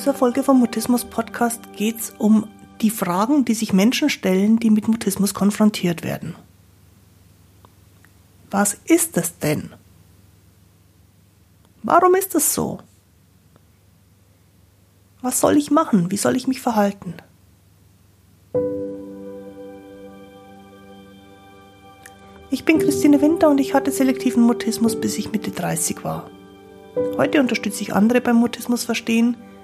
dieser Folge vom Mutismus Podcast geht es um die Fragen, die sich Menschen stellen, die mit Mutismus konfrontiert werden. Was ist es denn? Warum ist es so? Was soll ich machen? Wie soll ich mich verhalten? Ich bin Christine Winter und ich hatte selektiven Mutismus, bis ich Mitte 30 war. Heute unterstütze ich andere beim Mutismus verstehen,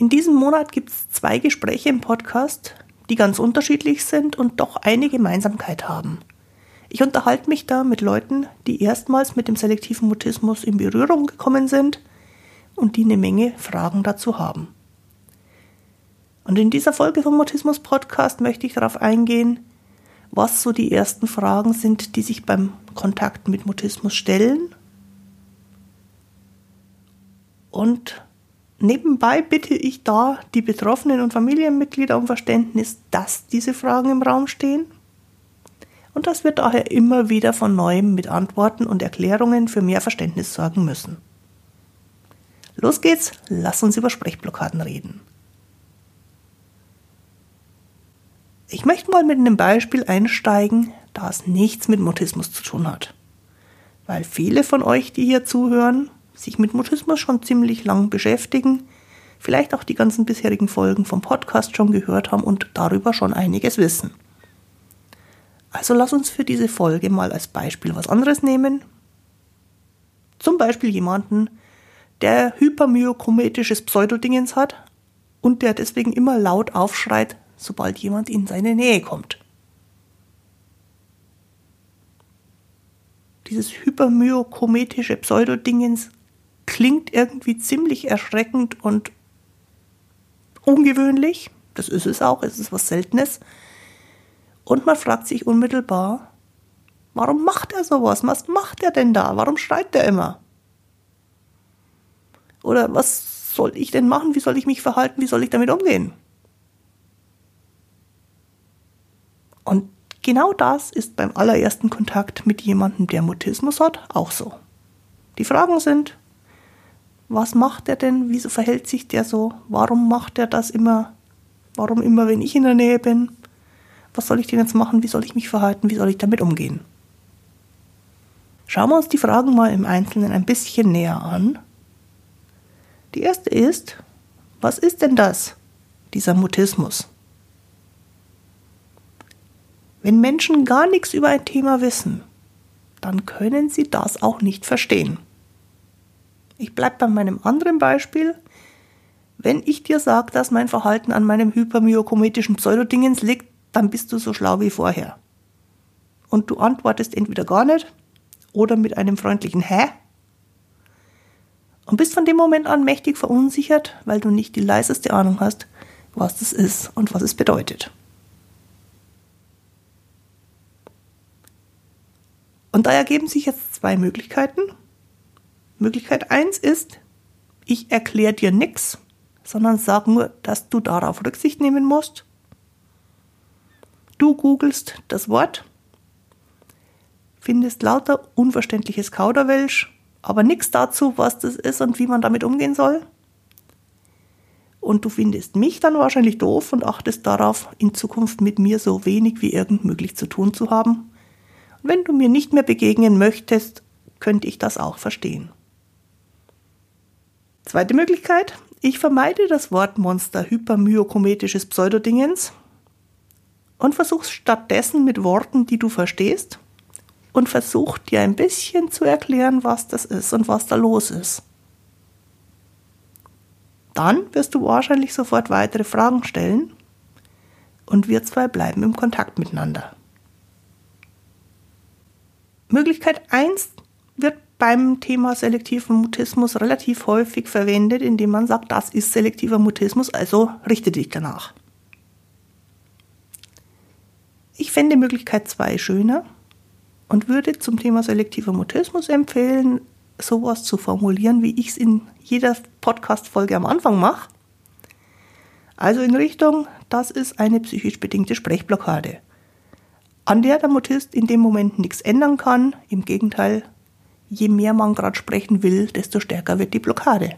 In diesem Monat gibt es zwei Gespräche im Podcast, die ganz unterschiedlich sind und doch eine Gemeinsamkeit haben. Ich unterhalte mich da mit Leuten, die erstmals mit dem selektiven Mutismus in Berührung gekommen sind und die eine Menge Fragen dazu haben. Und in dieser Folge vom Mutismus Podcast möchte ich darauf eingehen, was so die ersten Fragen sind, die sich beim Kontakt mit Mutismus stellen. Und Nebenbei bitte ich da die Betroffenen und Familienmitglieder um Verständnis, dass diese Fragen im Raum stehen und dass wir daher immer wieder von neuem mit Antworten und Erklärungen für mehr Verständnis sorgen müssen. Los geht's, lass uns über Sprechblockaden reden. Ich möchte mal mit einem Beispiel einsteigen, da es nichts mit Mutismus zu tun hat. Weil viele von euch, die hier zuhören, sich mit Mutismus schon ziemlich lang beschäftigen, vielleicht auch die ganzen bisherigen Folgen vom Podcast schon gehört haben und darüber schon einiges wissen. Also lass uns für diese Folge mal als Beispiel was anderes nehmen. Zum Beispiel jemanden, der hypermyokometisches Pseudodingens hat und der deswegen immer laut aufschreit, sobald jemand in seine Nähe kommt. Dieses hypermyokometische Pseudodingens klingt irgendwie ziemlich erschreckend und ungewöhnlich. Das ist es auch, es ist was Seltenes. Und man fragt sich unmittelbar, warum macht er sowas? Was macht er denn da? Warum schreit er immer? Oder was soll ich denn machen? Wie soll ich mich verhalten? Wie soll ich damit umgehen? Und genau das ist beim allerersten Kontakt mit jemandem, der Mutismus hat, auch so. Die Fragen sind, was macht er denn? Wieso verhält sich der so? Warum macht er das immer? Warum immer, wenn ich in der Nähe bin? Was soll ich denn jetzt machen? Wie soll ich mich verhalten? Wie soll ich damit umgehen? Schauen wir uns die Fragen mal im Einzelnen ein bisschen näher an. Die erste ist, was ist denn das, dieser Mutismus? Wenn Menschen gar nichts über ein Thema wissen, dann können sie das auch nicht verstehen. Ich bleibe bei meinem anderen Beispiel. Wenn ich dir sage, dass mein Verhalten an meinem hypermyokometischen Pseudodingens liegt, dann bist du so schlau wie vorher. Und du antwortest entweder gar nicht oder mit einem freundlichen Hä? Und bist von dem Moment an mächtig verunsichert, weil du nicht die leiseste Ahnung hast, was das ist und was es bedeutet. Und da ergeben sich jetzt zwei Möglichkeiten. Möglichkeit 1 ist, ich erkläre dir nichts, sondern sag nur, dass du darauf Rücksicht nehmen musst. Du googelst das Wort, findest lauter unverständliches Kauderwelsch, aber nichts dazu, was das ist und wie man damit umgehen soll. Und du findest mich dann wahrscheinlich doof und achtest darauf, in Zukunft mit mir so wenig wie irgend möglich zu tun zu haben. Und wenn du mir nicht mehr begegnen möchtest, könnte ich das auch verstehen. Zweite Möglichkeit, ich vermeide das Wort Monster hypermyokometisches Pseudodingens und versuch's stattdessen mit Worten, die du verstehst und versuch dir ein bisschen zu erklären, was das ist und was da los ist. Dann wirst du wahrscheinlich sofort weitere Fragen stellen und wir zwei bleiben im Kontakt miteinander. Möglichkeit 1 wird beim Thema selektiven Mutismus relativ häufig verwendet, indem man sagt, das ist selektiver Mutismus, also richte dich danach. Ich fände Möglichkeit 2 schöner und würde zum Thema selektiver Mutismus empfehlen, sowas zu formulieren, wie ich es in jeder Podcast-Folge am Anfang mache. Also in Richtung, das ist eine psychisch bedingte Sprechblockade, an der der Mutist in dem Moment nichts ändern kann. Im Gegenteil, je mehr man gerade sprechen will, desto stärker wird die Blockade.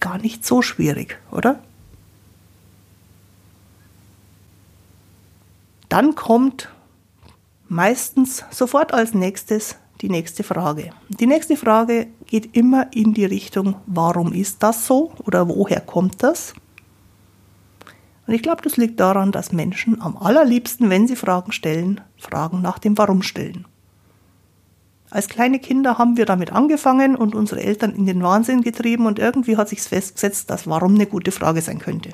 Gar nicht so schwierig, oder? Dann kommt meistens sofort als nächstes die nächste Frage. Die nächste Frage geht immer in die Richtung, warum ist das so oder woher kommt das? Und ich glaube, das liegt daran, dass Menschen am allerliebsten, wenn sie Fragen stellen, Fragen nach dem Warum stellen. Als kleine Kinder haben wir damit angefangen und unsere Eltern in den Wahnsinn getrieben und irgendwie hat sich festgesetzt, dass Warum eine gute Frage sein könnte.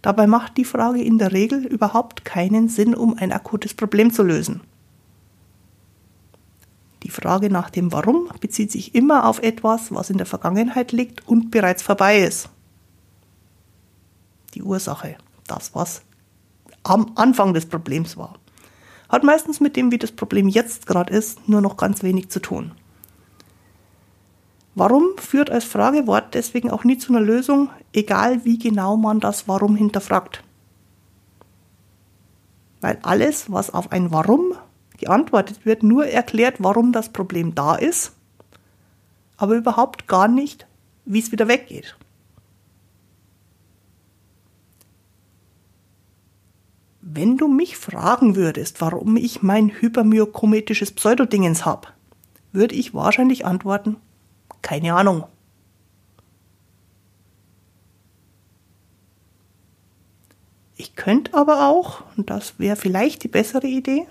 Dabei macht die Frage in der Regel überhaupt keinen Sinn, um ein akutes Problem zu lösen. Die Frage nach dem Warum bezieht sich immer auf etwas, was in der Vergangenheit liegt und bereits vorbei ist. Die Ursache, das, was am Anfang des Problems war hat meistens mit dem, wie das Problem jetzt gerade ist, nur noch ganz wenig zu tun. Warum führt als Fragewort deswegen auch nie zu einer Lösung, egal wie genau man das Warum hinterfragt. Weil alles, was auf ein Warum geantwortet wird, nur erklärt, warum das Problem da ist, aber überhaupt gar nicht, wie es wieder weggeht. Wenn du mich fragen würdest, warum ich mein hypermyokometisches Pseudodingens habe, würde ich wahrscheinlich antworten, keine Ahnung. Ich könnte aber auch, und das wäre vielleicht die bessere Idee,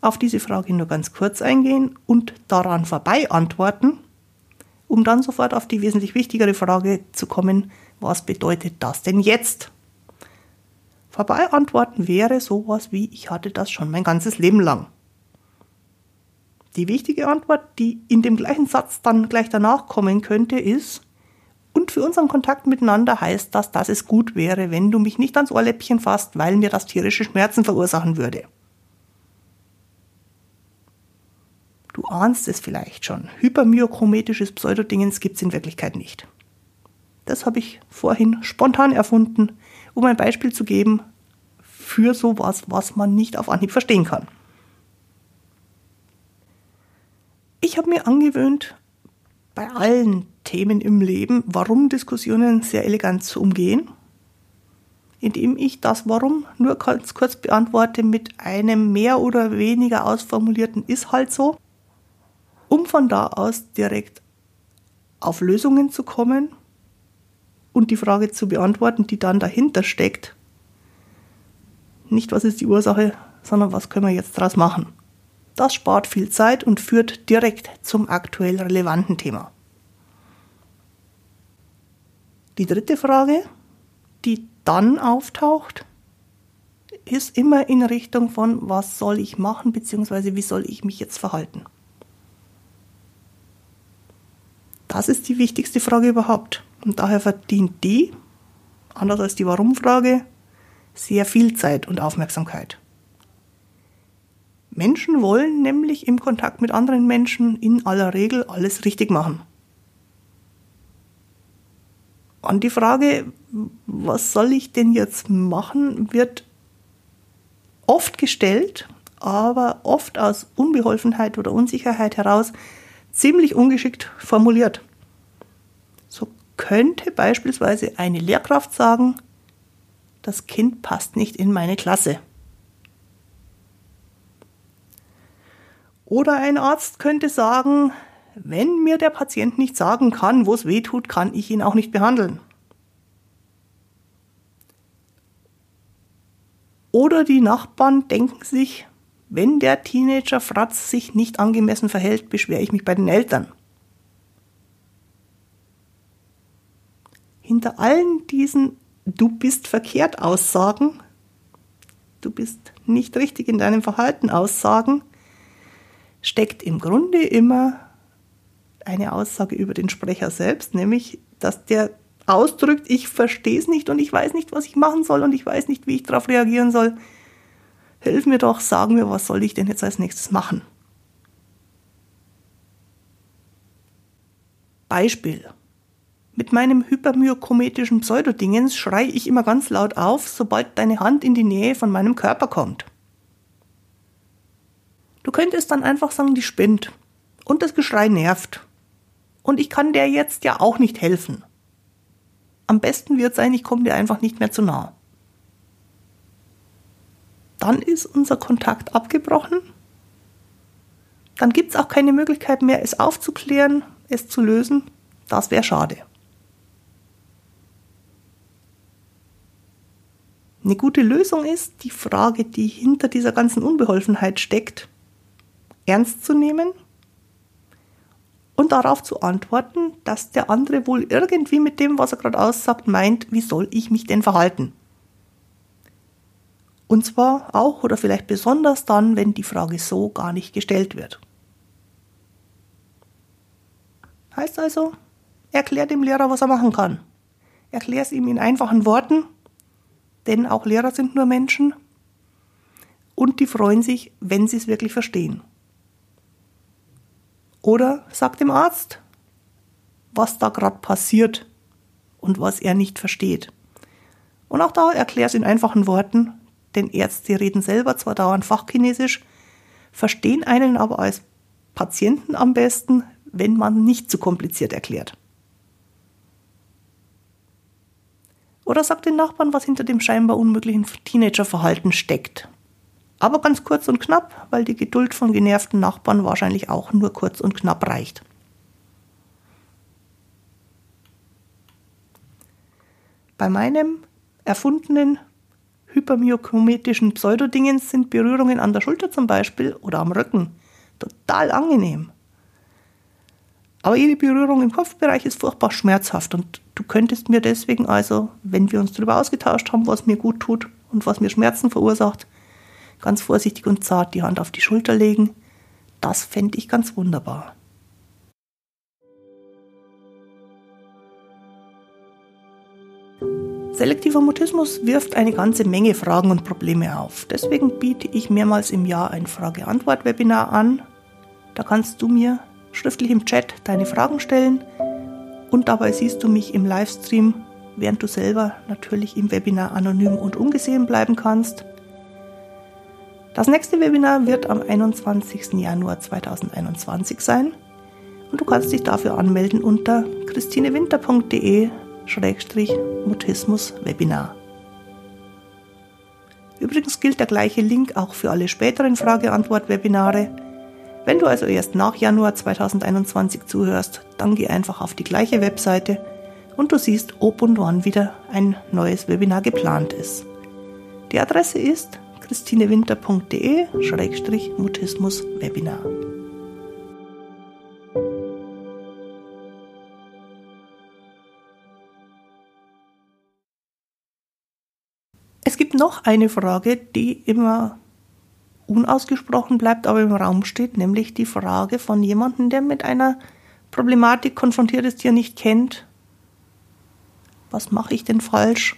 auf diese Frage nur ganz kurz eingehen und daran vorbei antworten, um dann sofort auf die wesentlich wichtigere Frage zu kommen, was bedeutet das denn jetzt? Vorbei antworten wäre sowas wie, ich hatte das schon mein ganzes Leben lang. Die wichtige Antwort, die in dem gleichen Satz dann gleich danach kommen könnte, ist, und für unseren Kontakt miteinander heißt das, dass es gut wäre, wenn du mich nicht ans Ohrläppchen fasst, weil mir das tierische Schmerzen verursachen würde. Du ahnst es vielleicht schon. Hypermyochrometisches Pseudodingens gibt es in Wirklichkeit nicht. Das habe ich vorhin spontan erfunden, um ein Beispiel zu geben für sowas, was man nicht auf Anhieb verstehen kann. Ich habe mir angewöhnt, bei allen Themen im Leben Warum Diskussionen sehr elegant zu umgehen, indem ich das Warum nur ganz kurz beantworte mit einem mehr oder weniger ausformulierten ist halt so, um von da aus direkt auf Lösungen zu kommen und die Frage zu beantworten, die dann dahinter steckt. Nicht, was ist die Ursache, sondern was können wir jetzt daraus machen. Das spart viel Zeit und führt direkt zum aktuell relevanten Thema. Die dritte Frage, die dann auftaucht, ist immer in Richtung von, was soll ich machen, beziehungsweise wie soll ich mich jetzt verhalten. Das ist die wichtigste Frage überhaupt. Und daher verdient die, anders als die Warum-Frage, sehr viel Zeit und Aufmerksamkeit. Menschen wollen nämlich im Kontakt mit anderen Menschen in aller Regel alles richtig machen. An die Frage, was soll ich denn jetzt machen, wird oft gestellt, aber oft aus Unbeholfenheit oder Unsicherheit heraus ziemlich ungeschickt formuliert könnte beispielsweise eine Lehrkraft sagen, das Kind passt nicht in meine Klasse. Oder ein Arzt könnte sagen, wenn mir der Patient nicht sagen kann, wo es weh tut, kann ich ihn auch nicht behandeln. Oder die Nachbarn denken sich, wenn der Teenager Fratz sich nicht angemessen verhält, beschwere ich mich bei den Eltern. Hinter allen diesen Du bist verkehrt Aussagen, du bist nicht richtig in deinem Verhalten Aussagen, steckt im Grunde immer eine Aussage über den Sprecher selbst, nämlich, dass der ausdrückt, ich verstehe es nicht und ich weiß nicht, was ich machen soll und ich weiß nicht, wie ich darauf reagieren soll. Hilf mir doch, sag mir, was soll ich denn jetzt als nächstes machen? Beispiel. Mit meinem hypermyokometischen Pseudodingens schrei ich immer ganz laut auf, sobald deine Hand in die Nähe von meinem Körper kommt. Du könntest dann einfach sagen, die spinnt. Und das Geschrei nervt. Und ich kann der jetzt ja auch nicht helfen. Am besten wird sein, ich komme dir einfach nicht mehr zu nah. Dann ist unser Kontakt abgebrochen. Dann gibt es auch keine Möglichkeit mehr, es aufzuklären, es zu lösen. Das wäre schade. Eine gute Lösung ist, die Frage, die hinter dieser ganzen Unbeholfenheit steckt, ernst zu nehmen und darauf zu antworten, dass der andere wohl irgendwie mit dem, was er gerade aussagt, meint, wie soll ich mich denn verhalten? Und zwar auch oder vielleicht besonders dann, wenn die Frage so gar nicht gestellt wird. Heißt also, erklär dem Lehrer, was er machen kann. Erklär es ihm in einfachen Worten denn auch Lehrer sind nur Menschen und die freuen sich, wenn sie es wirklich verstehen. Oder sag dem Arzt, was da gerade passiert und was er nicht versteht. Und auch da erklär es in einfachen Worten, denn Ärzte reden selber zwar dauernd Fachchinesisch, verstehen einen aber als Patienten am besten, wenn man nicht zu kompliziert erklärt. Oder sagt den Nachbarn, was hinter dem scheinbar unmöglichen Teenagerverhalten steckt. Aber ganz kurz und knapp, weil die Geduld von genervten Nachbarn wahrscheinlich auch nur kurz und knapp reicht. Bei meinem erfundenen hypermyokometischen Pseudodingens sind Berührungen an der Schulter zum Beispiel oder am Rücken total angenehm. Aber jede Berührung im Kopfbereich ist furchtbar schmerzhaft und du könntest mir deswegen also, wenn wir uns darüber ausgetauscht haben, was mir gut tut und was mir Schmerzen verursacht, ganz vorsichtig und zart die Hand auf die Schulter legen. Das fände ich ganz wunderbar. Selektiver Mutismus wirft eine ganze Menge Fragen und Probleme auf. Deswegen biete ich mehrmals im Jahr ein Frage-Antwort-Webinar an. Da kannst du mir schriftlich im Chat deine Fragen stellen und dabei siehst du mich im Livestream, während du selber natürlich im Webinar anonym und ungesehen bleiben kannst. Das nächste Webinar wird am 21. Januar 2021 sein und du kannst dich dafür anmelden unter christinewinter.de-mutismus-webinar. Übrigens gilt der gleiche Link auch für alle späteren Frage-Antwort-Webinare wenn du also erst nach Januar 2021 zuhörst, dann geh einfach auf die gleiche Webseite und du siehst, ob und wann wieder ein neues Webinar geplant ist. Die Adresse ist christinewinter.de-mutismus-webinar. Es gibt noch eine Frage, die immer unausgesprochen bleibt, aber im Raum steht, nämlich die Frage von jemandem, der mit einer Problematik konfrontiert ist, die er nicht kennt. Was mache ich denn falsch?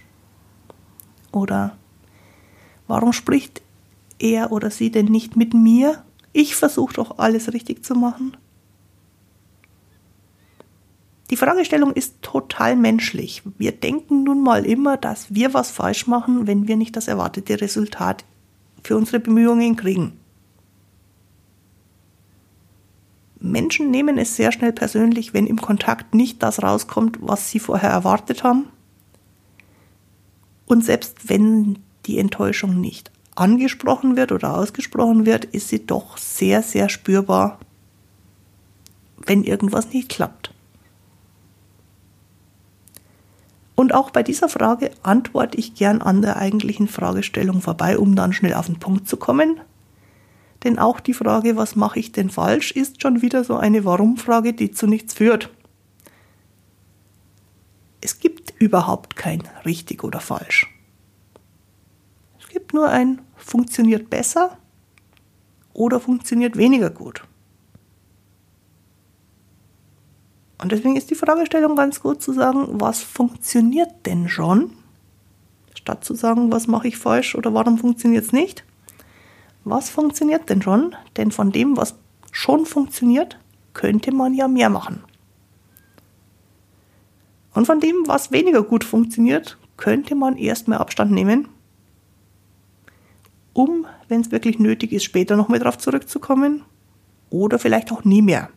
Oder warum spricht er oder sie denn nicht mit mir? Ich versuche doch alles richtig zu machen. Die Fragestellung ist total menschlich. Wir denken nun mal immer, dass wir was falsch machen, wenn wir nicht das erwartete Resultat für unsere Bemühungen kriegen. Menschen nehmen es sehr schnell persönlich, wenn im Kontakt nicht das rauskommt, was sie vorher erwartet haben. Und selbst wenn die Enttäuschung nicht angesprochen wird oder ausgesprochen wird, ist sie doch sehr, sehr spürbar, wenn irgendwas nicht klappt. Und auch bei dieser Frage antworte ich gern an der eigentlichen Fragestellung vorbei, um dann schnell auf den Punkt zu kommen. Denn auch die Frage, was mache ich denn falsch, ist schon wieder so eine Warum-Frage, die zu nichts führt. Es gibt überhaupt kein richtig oder falsch. Es gibt nur ein funktioniert besser oder funktioniert weniger gut. Und deswegen ist die Fragestellung ganz gut zu sagen, was funktioniert denn schon? Statt zu sagen, was mache ich falsch oder warum funktioniert es nicht? Was funktioniert denn schon? Denn von dem, was schon funktioniert, könnte man ja mehr machen. Und von dem, was weniger gut funktioniert, könnte man erstmal Abstand nehmen, um, wenn es wirklich nötig ist, später nochmal drauf zurückzukommen oder vielleicht auch nie mehr.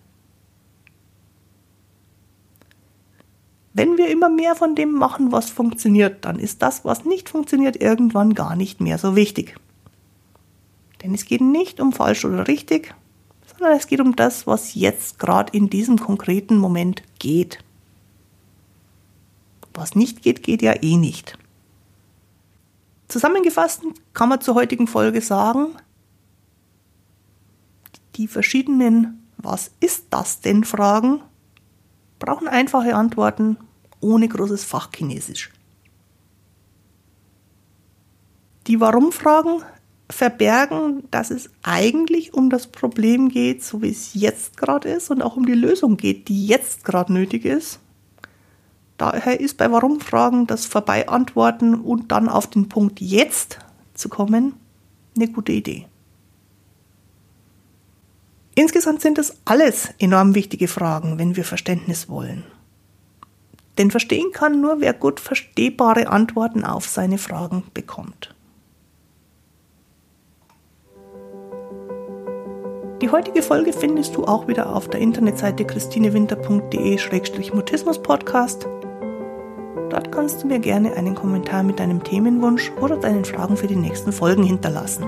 Wenn wir immer mehr von dem machen, was funktioniert, dann ist das, was nicht funktioniert, irgendwann gar nicht mehr so wichtig. Denn es geht nicht um falsch oder richtig, sondern es geht um das, was jetzt gerade in diesem konkreten Moment geht. Was nicht geht, geht ja eh nicht. Zusammengefasst kann man zur heutigen Folge sagen, die verschiedenen Was ist das denn Fragen brauchen einfache Antworten ohne großes Fachchinesisch. Die Warum-Fragen verbergen, dass es eigentlich um das Problem geht, so wie es jetzt gerade ist, und auch um die Lösung geht, die jetzt gerade nötig ist. Daher ist bei Warum-Fragen das Vorbeiantworten und dann auf den Punkt jetzt zu kommen eine gute Idee. Insgesamt sind das alles enorm wichtige Fragen, wenn wir Verständnis wollen. Denn verstehen kann nur, wer gut verstehbare Antworten auf seine Fragen bekommt. Die heutige Folge findest du auch wieder auf der Internetseite christinewinter.de-mutismus-podcast. Dort kannst du mir gerne einen Kommentar mit deinem Themenwunsch oder deinen Fragen für die nächsten Folgen hinterlassen.